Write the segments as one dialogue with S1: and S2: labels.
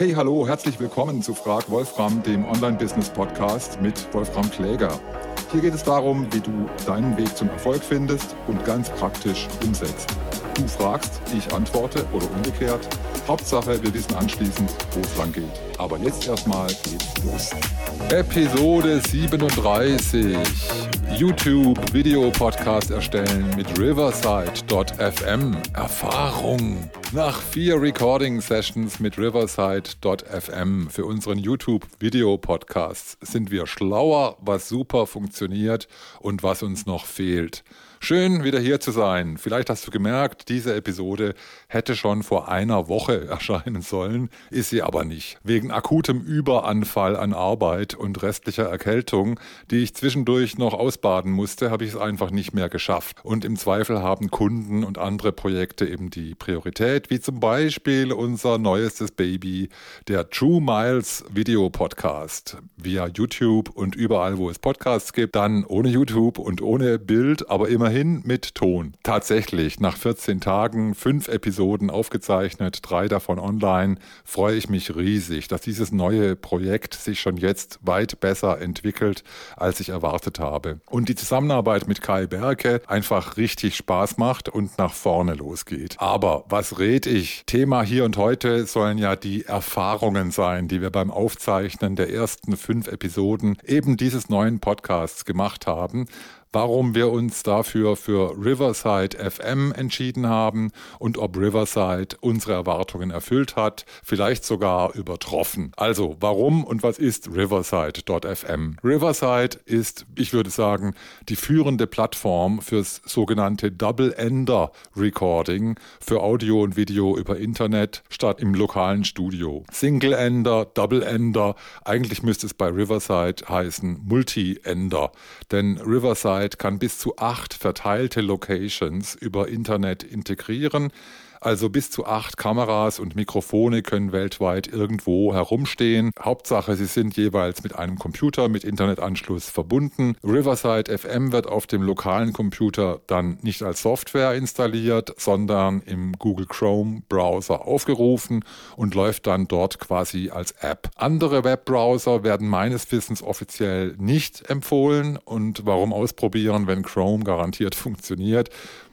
S1: Hey, hallo, herzlich willkommen zu Frag Wolfram, dem Online-Business-Podcast mit Wolfram Kläger. Hier geht es darum, wie du deinen Weg zum Erfolg findest und ganz praktisch umsetzt. Du fragst, ich antworte oder umgekehrt. Hauptsache, wir wissen anschließend, wo es lang geht. Aber jetzt erstmal geht's los. Episode 37. YouTube Video Podcast erstellen mit Riverside.fm. Erfahrung. Nach vier Recording Sessions mit Riverside.fm für unseren YouTube Video Podcast sind wir schlauer, was super funktioniert und was uns noch fehlt. Schön, wieder hier zu sein. Vielleicht hast du gemerkt, diese Episode hätte schon vor einer Woche erscheinen sollen, ist sie aber nicht. Wegen akutem Überanfall an Arbeit und restlicher Erkältung, die ich zwischendurch noch ausbaden musste, habe ich es einfach nicht mehr geschafft. Und im Zweifel haben Kunden und andere Projekte eben die Priorität, wie zum Beispiel unser neuestes Baby, der True Miles Video Podcast via YouTube und überall, wo es Podcasts gibt, dann ohne YouTube und ohne Bild, aber immer immerhin mit Ton. Tatsächlich, nach 14 Tagen, fünf Episoden aufgezeichnet, drei davon online, freue ich mich riesig, dass dieses neue Projekt sich schon jetzt weit besser entwickelt, als ich erwartet habe. Und die Zusammenarbeit mit Kai Berke einfach richtig Spaß macht und nach vorne losgeht. Aber was red ich? Thema hier und heute sollen ja die Erfahrungen sein, die wir beim Aufzeichnen der ersten fünf Episoden eben dieses neuen Podcasts gemacht haben warum wir uns dafür für Riverside FM entschieden haben und ob Riverside unsere Erwartungen erfüllt hat, vielleicht sogar übertroffen. Also, warum und was ist Riverside.fm? Riverside ist, ich würde sagen, die führende Plattform fürs sogenannte Double-Ender Recording für Audio und Video über Internet statt im lokalen Studio. Single-Ender, Double-Ender, eigentlich müsste es bei Riverside heißen Multi-Ender, denn Riverside Website kann bis zu acht verteilte Locations über Internet integrieren. Also bis zu acht Kameras und Mikrofone können weltweit irgendwo herumstehen. Hauptsache, sie sind jeweils mit einem Computer mit Internetanschluss verbunden. Riverside FM wird auf dem lokalen Computer dann nicht als Software installiert, sondern im Google Chrome Browser aufgerufen und läuft dann dort quasi als App. Andere Webbrowser werden meines Wissens offiziell nicht empfohlen und warum ausprobieren, wenn Chrome garantiert funktioniert?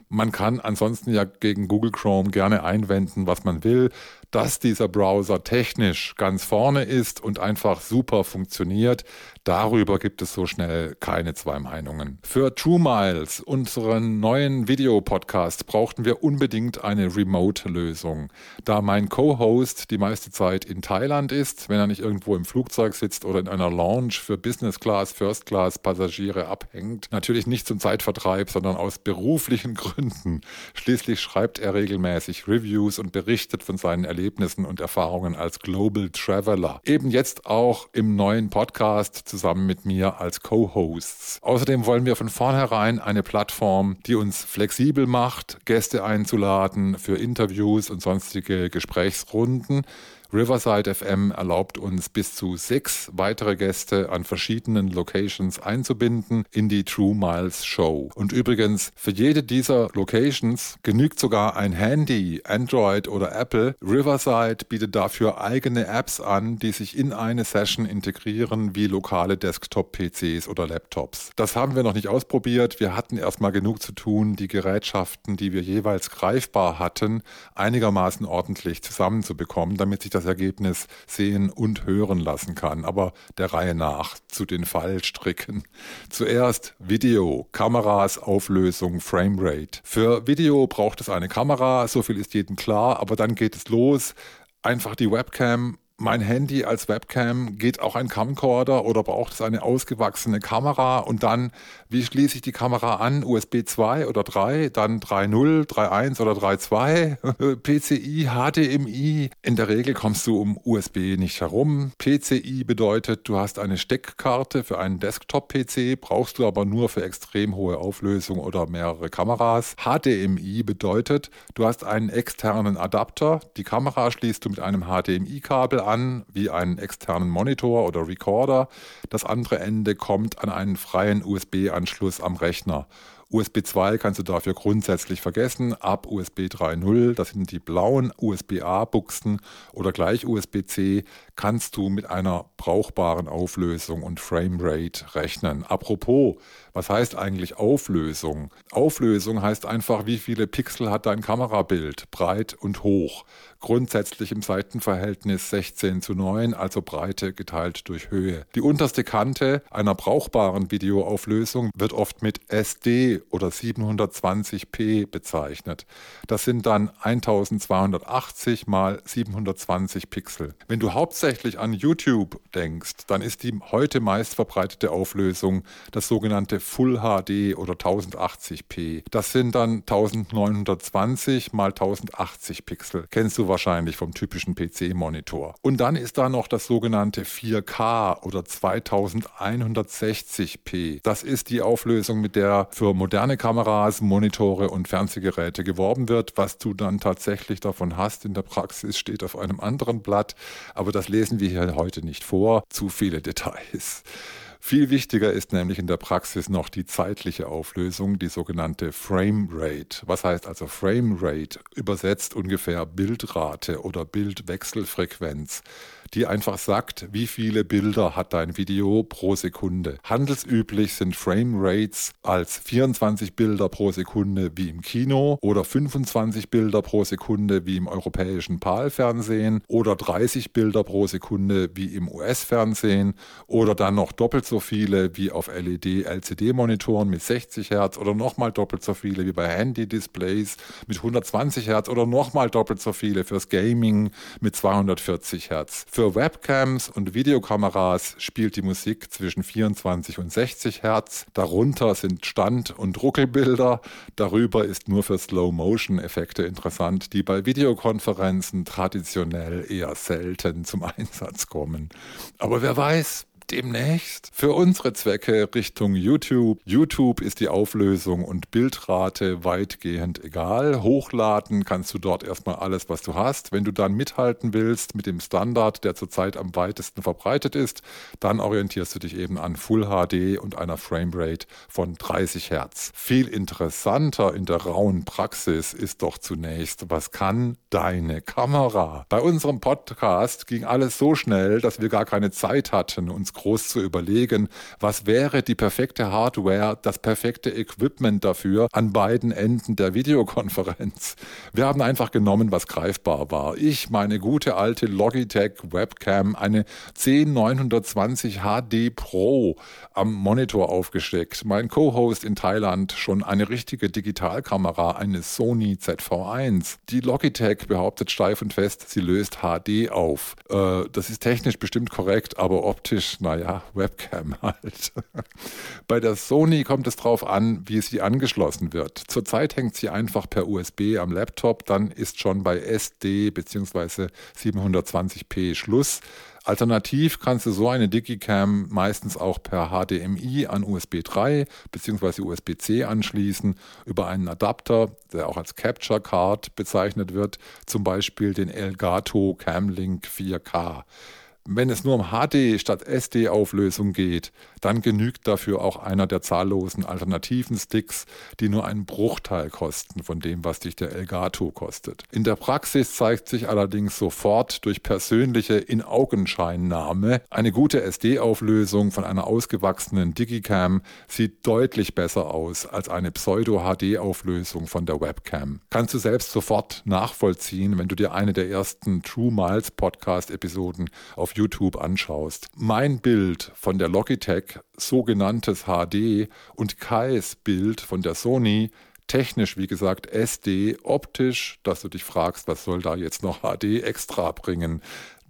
S1: Man kann ansonsten ja gegen Google Chrome gerne einwenden, was man will dass dieser Browser technisch ganz vorne ist und einfach super funktioniert. Darüber gibt es so schnell keine zwei Meinungen. Für True Miles, unseren neuen Videopodcast, brauchten wir unbedingt eine Remote-Lösung. Da mein Co-Host die meiste Zeit in Thailand ist, wenn er nicht irgendwo im Flugzeug sitzt oder in einer Lounge für Business Class, First Class Passagiere abhängt. Natürlich nicht zum Zeitvertreib, sondern aus beruflichen Gründen. Schließlich schreibt er regelmäßig Reviews und berichtet von seinen Erlebnissen Erlebnissen und Erfahrungen als Global Traveler. Eben jetzt auch im neuen Podcast zusammen mit mir als Co-Hosts. Außerdem wollen wir von vornherein eine Plattform, die uns flexibel macht, Gäste einzuladen für Interviews und sonstige Gesprächsrunden Riverside FM erlaubt uns bis zu sechs weitere Gäste an verschiedenen Locations einzubinden in die True Miles Show. Und übrigens, für jede dieser Locations genügt sogar ein Handy, Android oder Apple. Riverside bietet dafür eigene Apps an, die sich in eine Session integrieren, wie lokale Desktop-PCs oder Laptops. Das haben wir noch nicht ausprobiert. Wir hatten erstmal genug zu tun, die Gerätschaften, die wir jeweils greifbar hatten, einigermaßen ordentlich zusammenzubekommen, damit sich das das Ergebnis sehen und hören lassen kann. Aber der Reihe nach zu den Fallstricken. Zuerst Video, Kameras, Auflösung, Framerate. Für Video braucht es eine Kamera, so viel ist jedem klar, aber dann geht es los. Einfach die Webcam mein Handy als Webcam, geht auch ein Camcorder oder braucht es eine ausgewachsene Kamera und dann, wie schließe ich die Kamera an? USB 2 oder 3, dann 3.0, 3.1 oder 3.2, PCI, HDMI. In der Regel kommst du um USB nicht herum. PCI bedeutet, du hast eine Steckkarte für einen Desktop-PC, brauchst du aber nur für extrem hohe Auflösung oder mehrere Kameras. HDMI bedeutet, du hast einen externen Adapter, die Kamera schließt du mit einem HDMI-Kabel an, wie einen externen Monitor oder Recorder. Das andere Ende kommt an einen freien USB-Anschluss am Rechner. USB 2 kannst du dafür grundsätzlich vergessen. Ab USB 3.0, das sind die blauen USB-A-Buchsen oder gleich USB-C, kannst du mit einer brauchbaren Auflösung und Framerate rechnen. Apropos, was heißt eigentlich Auflösung? Auflösung heißt einfach, wie viele Pixel hat dein Kamerabild, breit und hoch. Grundsätzlich im Seitenverhältnis 16 zu 9, also Breite geteilt durch Höhe. Die unterste Kante einer brauchbaren Videoauflösung wird oft mit SD oder 720p bezeichnet. Das sind dann 1280 mal 720 Pixel. Wenn du hauptsächlich an YouTube denkst, dann ist die heute meist verbreitete Auflösung das sogenannte Full HD oder 1080p. Das sind dann 1920 mal 1080 Pixel. Kennst du wahrscheinlich vom typischen PC-Monitor. Und dann ist da noch das sogenannte 4K oder 2160p. Das ist die Auflösung, mit der für moderne Kameras, Monitore und Fernsehgeräte geworben wird. Was du dann tatsächlich davon hast in der Praxis, steht auf einem anderen Blatt. Aber das lesen wir hier heute nicht vor. Zu viele Details. Viel wichtiger ist nämlich in der Praxis noch die zeitliche Auflösung, die sogenannte Frame Rate. Was heißt also Frame Rate? Übersetzt ungefähr Bildrate oder Bildwechselfrequenz die einfach sagt, wie viele Bilder hat dein Video pro Sekunde. Handelsüblich sind Frame Rates als 24 Bilder pro Sekunde wie im Kino oder 25 Bilder pro Sekunde wie im europäischen PAL-Fernsehen oder 30 Bilder pro Sekunde wie im US-Fernsehen oder dann noch doppelt so viele wie auf LED-LCD-Monitoren mit 60 Hertz oder nochmal doppelt so viele wie bei Handy-Displays mit 120 Hertz oder nochmal doppelt so viele fürs Gaming mit 240 Hertz. Für Webcams und Videokameras spielt die Musik zwischen 24 und 60 Hertz. Darunter sind Stand- und Ruckelbilder. Darüber ist nur für Slow-Motion-Effekte interessant, die bei Videokonferenzen traditionell eher selten zum Einsatz kommen. Aber wer weiß, demnächst für unsere Zwecke Richtung YouTube. YouTube ist die Auflösung und Bildrate weitgehend egal. Hochladen kannst du dort erstmal alles, was du hast. Wenn du dann mithalten willst mit dem Standard, der zurzeit am weitesten verbreitet ist, dann orientierst du dich eben an Full HD und einer Framerate von 30 Hertz. Viel interessanter in der rauen Praxis ist doch zunächst, was kann deine Kamera? Bei unserem Podcast ging alles so schnell, dass wir gar keine Zeit hatten, uns groß zu überlegen, was wäre die perfekte Hardware, das perfekte Equipment dafür an beiden Enden der Videokonferenz. Wir haben einfach genommen, was greifbar war. Ich, meine gute alte Logitech Webcam, eine 10920 HD Pro am Monitor aufgesteckt. Mein Co-Host in Thailand schon eine richtige Digitalkamera, eine Sony ZV1. Die Logitech behauptet steif und fest, sie löst HD auf. Äh, das ist technisch bestimmt korrekt, aber optisch, naja, Webcam halt. Bei der Sony kommt es drauf an, wie sie angeschlossen wird. Zurzeit hängt sie einfach per USB am Laptop, dann ist schon bei SD bzw. 720p Schluss. Alternativ kannst du so eine Digicam meistens auch per HDMI an USB 3 bzw. USB-C anschließen über einen Adapter, der auch als Capture Card bezeichnet wird, zum Beispiel den Elgato Camlink 4K. Wenn es nur um HD statt SD-Auflösung geht, dann genügt dafür auch einer der zahllosen alternativen Sticks, die nur einen Bruchteil kosten von dem, was dich der Elgato kostet. In der Praxis zeigt sich allerdings sofort durch persönliche In-Augenscheinnahme, eine gute SD-Auflösung von einer ausgewachsenen Digicam sieht deutlich besser aus als eine Pseudo-HD-Auflösung von der Webcam. Kannst du selbst sofort nachvollziehen, wenn du dir eine der ersten True Miles Podcast-Episoden auf YouTube anschaust. Mein Bild von der Logitech, sogenanntes HD, und Kais Bild von der Sony, technisch wie gesagt SD, optisch, dass du dich fragst, was soll da jetzt noch HD extra bringen.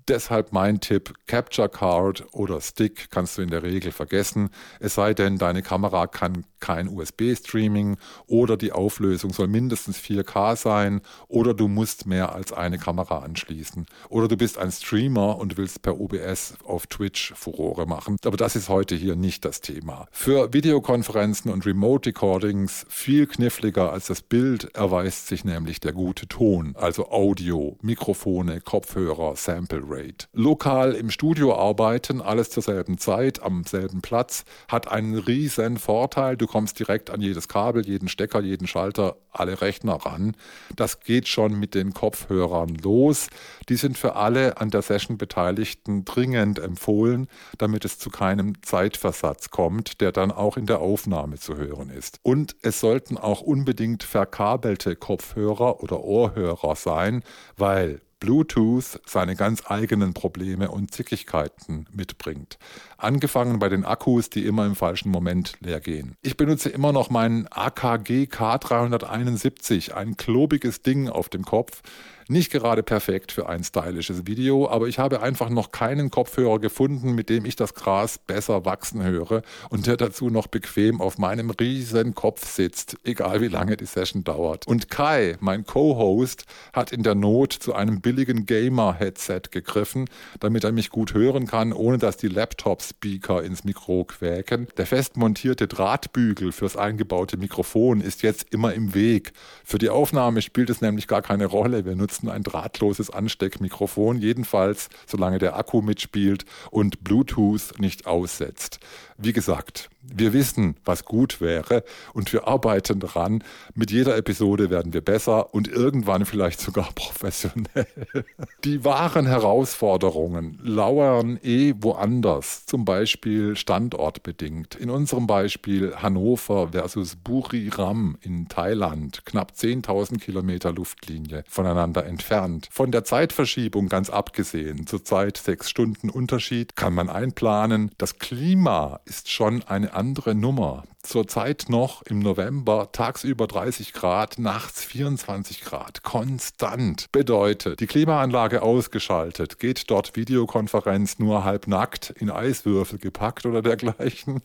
S1: Deshalb mein Tipp, Capture Card oder Stick kannst du in der Regel vergessen, es sei denn, deine Kamera kann kein USB-Streaming oder die Auflösung soll mindestens 4K sein oder du musst mehr als eine Kamera anschließen oder du bist ein Streamer und willst per OBS auf Twitch Furore machen. Aber das ist heute hier nicht das Thema. Für Videokonferenzen und Remote Recordings viel kniffliger als das Bild erweist sich nämlich der gute Ton, also Audio, Mikrofone, Kopfhörer, Sample Rate. Upgrade. Lokal im Studio arbeiten, alles zur selben Zeit, am selben Platz, hat einen riesen Vorteil. Du kommst direkt an jedes Kabel, jeden Stecker, jeden Schalter, alle Rechner ran. Das geht schon mit den Kopfhörern los. Die sind für alle an der Session Beteiligten dringend empfohlen, damit es zu keinem Zeitversatz kommt, der dann auch in der Aufnahme zu hören ist. Und es sollten auch unbedingt verkabelte Kopfhörer oder Ohrhörer sein, weil Bluetooth seine ganz eigenen Probleme und Zickigkeiten mitbringt. Angefangen bei den Akkus, die immer im falschen Moment leer gehen. Ich benutze immer noch meinen AKG K371, ein klobiges Ding auf dem Kopf, nicht gerade perfekt für ein stylisches Video, aber ich habe einfach noch keinen Kopfhörer gefunden, mit dem ich das Gras besser wachsen höre und der dazu noch bequem auf meinem riesen Kopf sitzt, egal wie lange die Session dauert. Und Kai, mein Co-Host, hat in der Not zu einem billigen Gamer-Headset gegriffen, damit er mich gut hören kann, ohne dass die Laptop-Speaker ins Mikro quäken. Der fest montierte Drahtbügel fürs eingebaute Mikrofon ist jetzt immer im Weg. Für die Aufnahme spielt es nämlich gar keine Rolle. Wir nutzen benutzen ein drahtloses Ansteckmikrofon, jedenfalls solange der Akku mitspielt und Bluetooth nicht aussetzt. Wie gesagt, wir wissen, was gut wäre und wir arbeiten daran. Mit jeder Episode werden wir besser und irgendwann vielleicht sogar professionell. Die wahren Herausforderungen lauern eh woanders, zum Beispiel standortbedingt. In unserem Beispiel Hannover versus Buriram in Thailand, knapp 10.000 Kilometer Luftlinie voneinander entfernt. Von der Zeitverschiebung ganz abgesehen, zurzeit sechs Stunden Unterschied, kann man einplanen. Das Klima ist schon eine andere Nummer zurzeit noch im November tagsüber 30 Grad, nachts 24 Grad, konstant. Bedeutet, die Klimaanlage ausgeschaltet, geht dort Videokonferenz nur halbnackt in Eiswürfel gepackt oder dergleichen.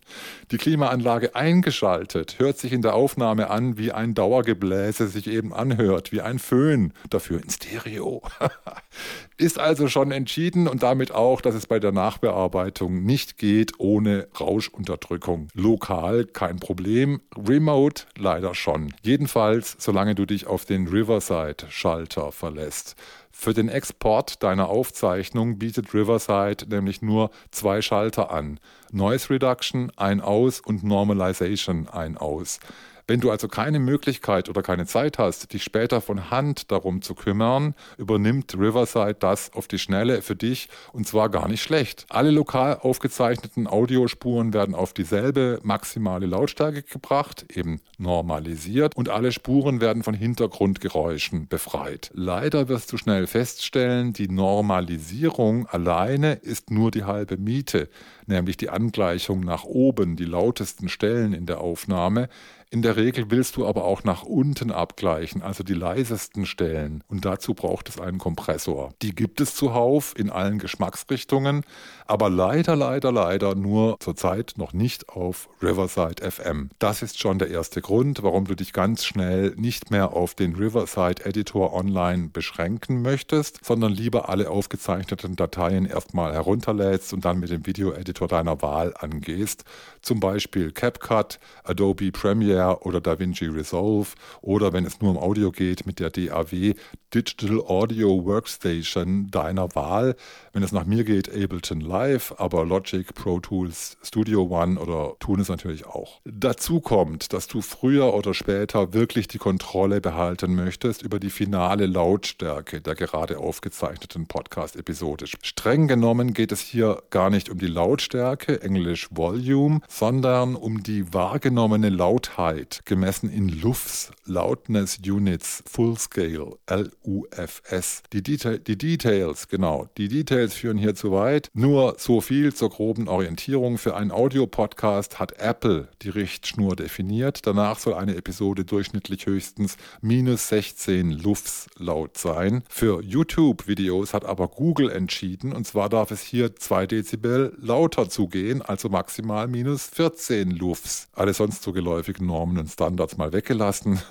S1: Die Klimaanlage eingeschaltet, hört sich in der Aufnahme an, wie ein Dauergebläse sich eben anhört, wie ein Föhn, dafür in Stereo. Ist also schon entschieden und damit auch, dass es bei der Nachbearbeitung nicht geht ohne Rauschunterdrückung. Lokal kein kein Problem. Remote leider schon. Jedenfalls, solange du dich auf den Riverside-Schalter verlässt. Für den Export deiner Aufzeichnung bietet Riverside nämlich nur zwei Schalter an. Noise Reduction ein aus und Normalization ein aus. Wenn du also keine Möglichkeit oder keine Zeit hast, dich später von Hand darum zu kümmern, übernimmt Riverside das auf die Schnelle für dich und zwar gar nicht schlecht. Alle lokal aufgezeichneten Audiospuren werden auf dieselbe maximale Lautstärke gebracht, eben normalisiert und alle Spuren werden von Hintergrundgeräuschen befreit. Leider wirst du schnell feststellen, die Normalisierung alleine ist nur die halbe Miete, nämlich die Angleichung nach oben, die lautesten Stellen in der Aufnahme. In der Regel willst du aber auch nach unten abgleichen, also die leisesten Stellen. Und dazu braucht es einen Kompressor. Die gibt es zuhauf in allen Geschmacksrichtungen, aber leider, leider, leider nur zurzeit noch nicht auf Riverside FM. Das ist schon der erste Grund, warum du dich ganz schnell nicht mehr auf den Riverside Editor online beschränken möchtest, sondern lieber alle aufgezeichneten Dateien erstmal herunterlädst und dann mit dem Video-Editor deiner Wahl angehst. Zum Beispiel CapCut, Adobe Premiere, Premiere oder DaVinci Resolve oder wenn es nur um Audio geht mit der DAW Digital Audio Workstation deiner Wahl. Wenn es nach mir geht, Ableton Live, aber Logic, Pro Tools, Studio One oder tun es natürlich auch. Dazu kommt, dass du früher oder später wirklich die Kontrolle behalten möchtest über die finale Lautstärke der gerade aufgezeichneten Podcast-Episode. Streng genommen geht es hier gar nicht um die Lautstärke, Englisch Volume, sondern um die wahrgenommene Lautheit Lautheit gemessen in LUFS, Loudness Units Full Scale, LUFS. Die, Deta die Details, genau, die Details führen hier zu weit. Nur so viel zur groben Orientierung. Für einen Audiopodcast hat Apple die Richtschnur definiert. Danach soll eine Episode durchschnittlich höchstens minus 16 LUFS laut sein. Für YouTube-Videos hat aber Google entschieden, und zwar darf es hier 2 Dezibel lauter zugehen, also maximal minus 14 LUFS. Alle sonst so geläufigen Normen Und Standards mal weggelassen.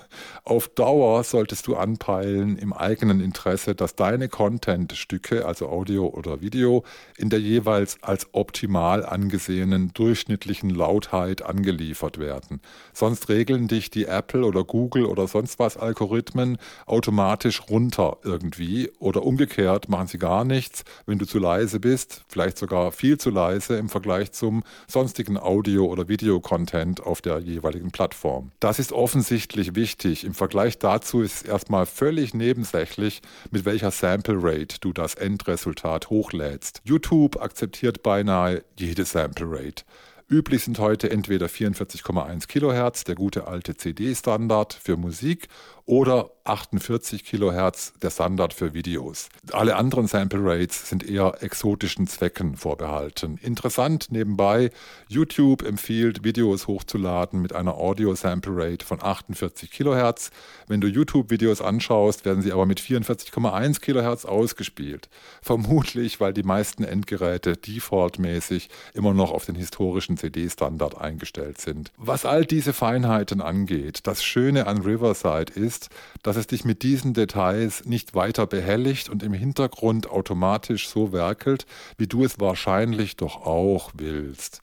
S1: Auf Dauer solltest du anpeilen im eigenen Interesse, dass deine Content-Stücke, also Audio oder Video, in der jeweils als optimal angesehenen durchschnittlichen Lautheit angeliefert werden. Sonst regeln dich die Apple oder Google oder sonst was Algorithmen automatisch runter irgendwie oder umgekehrt machen sie gar nichts, wenn du zu leise bist, vielleicht sogar viel zu leise im Vergleich zum sonstigen Audio- oder Videocontent auf der jeweiligen Plattform. Das ist offensichtlich wichtig. Im Vergleich dazu ist es erstmal völlig nebensächlich, mit welcher Sample Rate du das Endresultat hochlädst. YouTube akzeptiert beinahe jede Sample Rate. Üblich sind heute entweder 44,1 Kilohertz, der gute alte CD-Standard für Musik, oder 48 Kilohertz der Standard für Videos. Alle anderen Sample Rates sind eher exotischen Zwecken vorbehalten. Interessant nebenbei, YouTube empfiehlt, Videos hochzuladen mit einer Audio Sample Rate von 48 Kilohertz. Wenn du YouTube-Videos anschaust, werden sie aber mit 44,1 Kilohertz ausgespielt. Vermutlich, weil die meisten Endgeräte defaultmäßig immer noch auf den historischen CD-Standard eingestellt sind. Was all diese Feinheiten angeht, das Schöne an Riverside ist, ist, dass es dich mit diesen Details nicht weiter behelligt und im Hintergrund automatisch so werkelt, wie du es wahrscheinlich doch auch willst.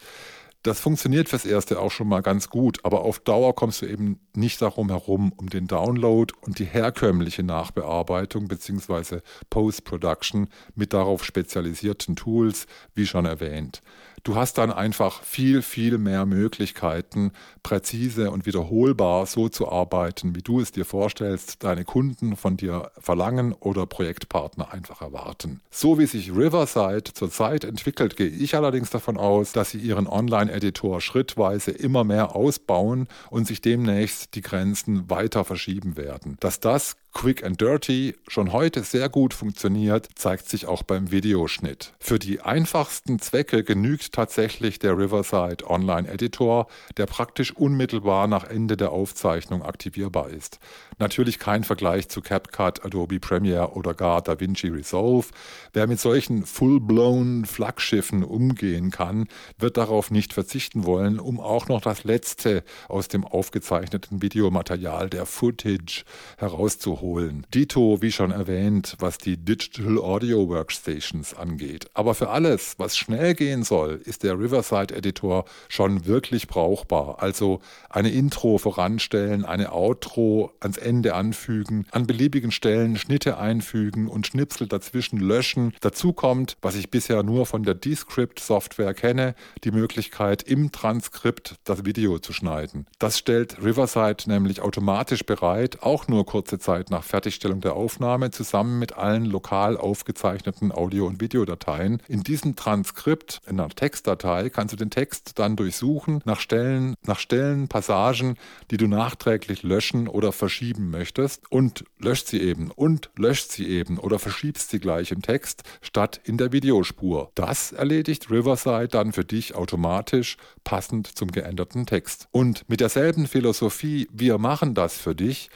S1: Das funktioniert fürs Erste auch schon mal ganz gut, aber auf Dauer kommst du eben nicht darum herum, um den Download und die herkömmliche Nachbearbeitung bzw. Post-Production mit darauf spezialisierten Tools, wie schon erwähnt. Du hast dann einfach viel, viel mehr Möglichkeiten, präzise und wiederholbar so zu arbeiten, wie du es dir vorstellst, deine Kunden von dir verlangen oder Projektpartner einfach erwarten. So wie sich Riverside zurzeit entwickelt, gehe ich allerdings davon aus, dass sie ihren Online-Editor schrittweise immer mehr ausbauen und sich demnächst die Grenzen weiter verschieben werden. Dass das Quick and Dirty schon heute sehr gut funktioniert, zeigt sich auch beim Videoschnitt. Für die einfachsten Zwecke genügt tatsächlich der Riverside Online Editor, der praktisch unmittelbar nach Ende der Aufzeichnung aktivierbar ist. Natürlich kein Vergleich zu CapCut, Adobe Premiere oder gar DaVinci Resolve. Wer mit solchen full-blown Flaggschiffen umgehen kann, wird darauf nicht verzichten wollen, um auch noch das Letzte aus dem aufgezeichneten Videomaterial der Footage herauszuholen holen. Dito, wie schon erwähnt, was die Digital Audio Workstations angeht. Aber für alles, was schnell gehen soll, ist der Riverside Editor schon wirklich brauchbar. Also eine Intro voranstellen, eine Outro ans Ende anfügen, an beliebigen Stellen Schnitte einfügen und Schnipsel dazwischen löschen. Dazu kommt, was ich bisher nur von der Descript Software kenne, die Möglichkeit im Transkript das Video zu schneiden. Das stellt Riverside nämlich automatisch bereit, auch nur kurze Zeit nach Fertigstellung der Aufnahme zusammen mit allen lokal aufgezeichneten Audio- und Videodateien. In diesem Transkript, in einer Textdatei, kannst du den Text dann durchsuchen nach Stellen, nach Stellen, Passagen, die du nachträglich löschen oder verschieben möchtest und löscht sie eben und löscht sie eben oder verschiebst sie gleich im Text statt in der Videospur. Das erledigt Riverside dann für dich automatisch passend zum geänderten Text. Und mit derselben Philosophie, wir machen das für dich,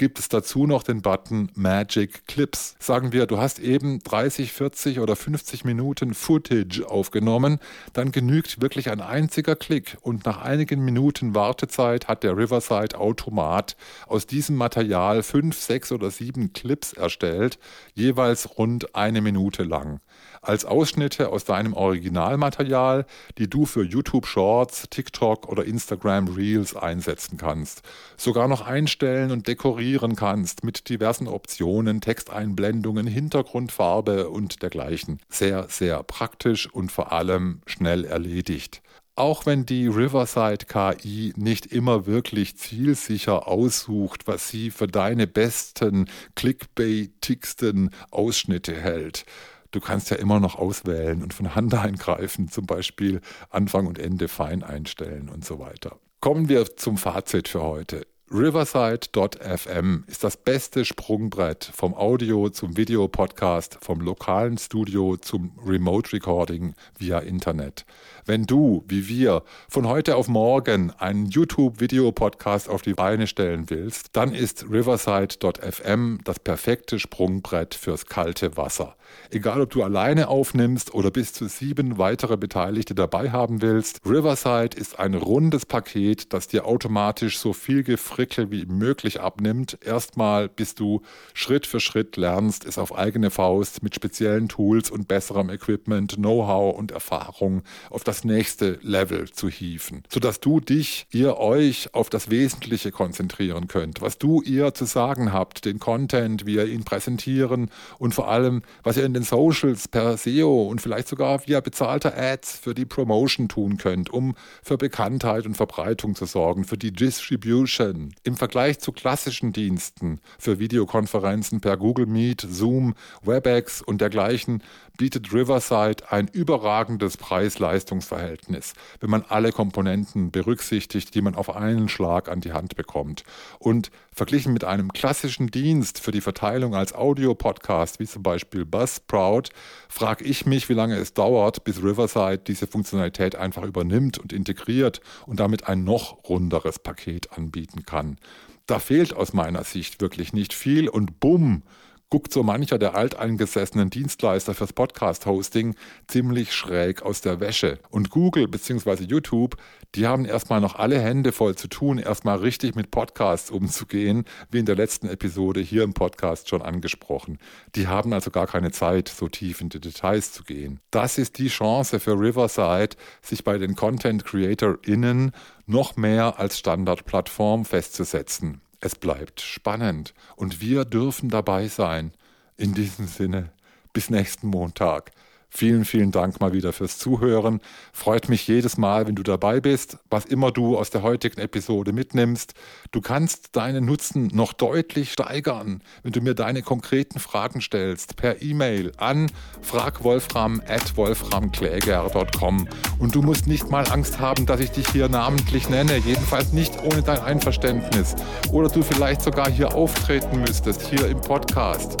S1: gibt es dazu noch den Button Magic Clips. Sagen wir, du hast eben 30, 40 oder 50 Minuten Footage aufgenommen, dann genügt wirklich ein einziger Klick und nach einigen Minuten Wartezeit hat der Riverside Automat aus diesem Material fünf, sechs oder sieben Clips erstellt, jeweils rund eine Minute lang als Ausschnitte aus deinem Originalmaterial, die du für YouTube Shorts, TikTok oder Instagram Reels einsetzen kannst. Sogar noch einstellen und dekorieren kannst mit diversen Optionen, Texteinblendungen, Hintergrundfarbe und dergleichen. Sehr, sehr praktisch und vor allem schnell erledigt auch wenn die Riverside KI nicht immer wirklich zielsicher aussucht, was sie für deine besten, clickbaitigsten Ausschnitte hält du kannst ja immer noch auswählen und von Hand eingreifen, zum Beispiel Anfang und Ende fein einstellen und so weiter. Kommen wir zum Fazit für heute. Riverside.fm ist das beste Sprungbrett vom Audio zum Videopodcast, vom lokalen Studio zum Remote Recording via Internet. Wenn du, wie wir, von heute auf morgen einen YouTube-Videopodcast auf die Beine stellen willst, dann ist Riverside.fm das perfekte Sprungbrett fürs kalte Wasser. Egal, ob du alleine aufnimmst oder bis zu sieben weitere Beteiligte dabei haben willst, Riverside ist ein rundes Paket, das dir automatisch so viel Gefrickel wie möglich abnimmt. Erstmal, bis du Schritt für Schritt lernst, es auf eigene Faust mit speziellen Tools und besserem Equipment, Know-how und Erfahrung auf das nächste Level zu hieven, sodass du dich, ihr euch auf das Wesentliche konzentrieren könnt, was du ihr zu sagen habt, den Content, wie ihr ihn präsentieren und vor allem, was ihr in den Socials per SEO und vielleicht sogar via bezahlter Ads für die Promotion tun könnt, um für Bekanntheit und Verbreitung zu sorgen, für die Distribution. Im Vergleich zu klassischen Diensten für Videokonferenzen per Google Meet, Zoom, WebEx und dergleichen bietet Riverside ein überragendes Preis-Leistungs-Verhältnis, wenn man alle Komponenten berücksichtigt, die man auf einen Schlag an die Hand bekommt. Und verglichen mit einem klassischen Dienst für die Verteilung als Audio-Podcast, wie zum Beispiel Buzzsprout, frage ich mich, wie lange es dauert, bis Riverside diese Funktionalität einfach übernimmt und integriert und damit ein noch runderes Paket anbieten kann. Da fehlt aus meiner Sicht wirklich nicht viel und bumm, guckt so mancher der alteingesessenen Dienstleister fürs Podcast-Hosting ziemlich schräg aus der Wäsche. Und Google bzw. YouTube, die haben erstmal noch alle Hände voll zu tun, erstmal richtig mit Podcasts umzugehen, wie in der letzten Episode hier im Podcast schon angesprochen. Die haben also gar keine Zeit, so tief in die Details zu gehen. Das ist die Chance für Riverside, sich bei den Content CreatorInnen noch mehr als Standardplattform festzusetzen. Es bleibt spannend und wir dürfen dabei sein. In diesem Sinne, bis nächsten Montag. Vielen, vielen Dank mal wieder fürs Zuhören. Freut mich jedes Mal, wenn du dabei bist, was immer du aus der heutigen Episode mitnimmst. Du kannst deinen Nutzen noch deutlich steigern, wenn du mir deine konkreten Fragen stellst per E-Mail an fragwolfram@wolframkläger.com und du musst nicht mal Angst haben, dass ich dich hier namentlich nenne, jedenfalls nicht ohne dein Einverständnis oder du vielleicht sogar hier auftreten müsstest hier im Podcast.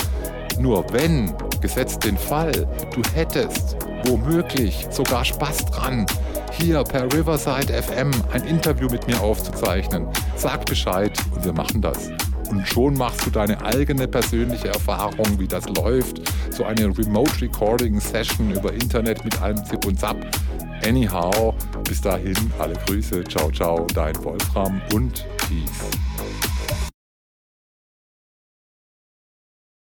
S1: Nur wenn, gesetzt den Fall, du hättest womöglich sogar Spaß dran, hier per Riverside FM ein Interview mit mir aufzuzeichnen, sag Bescheid und wir machen das. Und schon machst du deine eigene persönliche Erfahrung, wie das läuft. So eine Remote Recording Session über Internet mit allem Zip und Zap. Anyhow, bis dahin, alle Grüße, ciao, ciao, dein Wolfram und Peace.